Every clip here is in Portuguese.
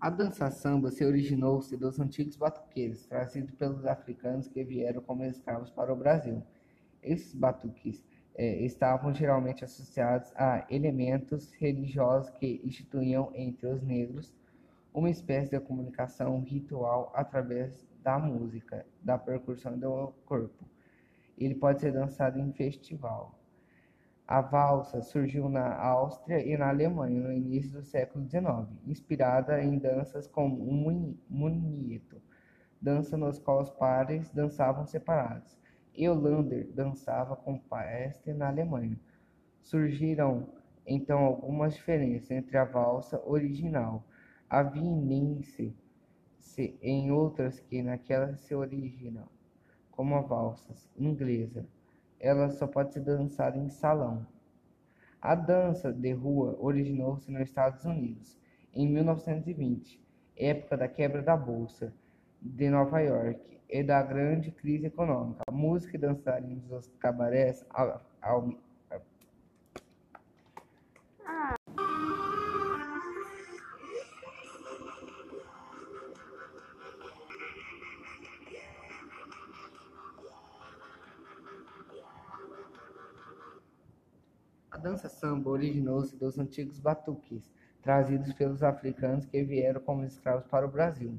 A dança samba se originou-se dos antigos batuqueiros, trazidos pelos africanos que vieram como escravos para o Brasil. Esses batuques eh, estavam geralmente associados a elementos religiosos que instituíam entre os negros uma espécie de comunicação ritual através da música, da percussão do corpo. Ele pode ser dançado em festival. A valsa surgiu na Áustria e na Alemanha no início do século XIX, inspirada em danças como o munietto, dança nos quais os pares dançavam separados. Eulander dançava com Paeste na Alemanha. Surgiram então algumas diferenças entre a valsa original, a vienense, em outras que naquela se originam, como a valsa inglesa ela só pode ser dançada em salão. A dança de rua originou-se nos Estados Unidos em 1920, época da quebra da Bolsa de Nova York e da grande crise econômica. A música e dançarinos dos cabarés A dança samba originou-se dos antigos batuques, trazidos pelos africanos que vieram como escravos para o Brasil.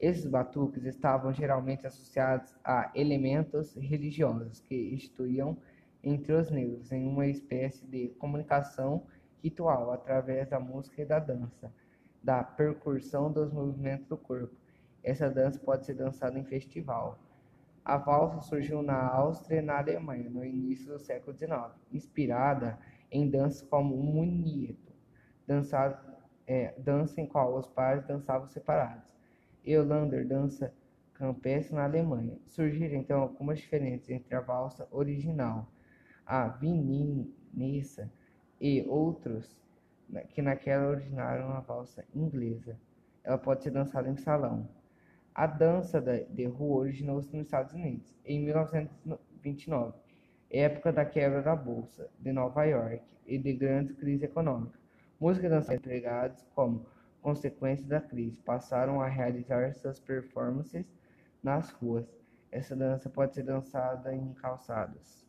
Esses batuques estavam geralmente associados a elementos religiosos que instituíam entre os negros em uma espécie de comunicação ritual através da música e da dança, da percussão dos movimentos do corpo. Essa dança pode ser dançada em festival. A valsa surgiu na Áustria e na Alemanha no início do século XIX, inspirada em danças como o munietto, é, dança em qual os pares dançavam separados. Eulander, dança campestre na Alemanha. Surgiram então algumas diferenças entre a valsa original, a vininissa e outros que naquela originaram a valsa inglesa. Ela pode ser dançada em salão. A dança de rua originou-se nos Estados Unidos em 1929, época da quebra da Bolsa de Nova York e de grande crise econômica. Música e dança empregados como consequência da crise passaram a realizar suas performances nas ruas. Essa dança pode ser dançada em calçadas.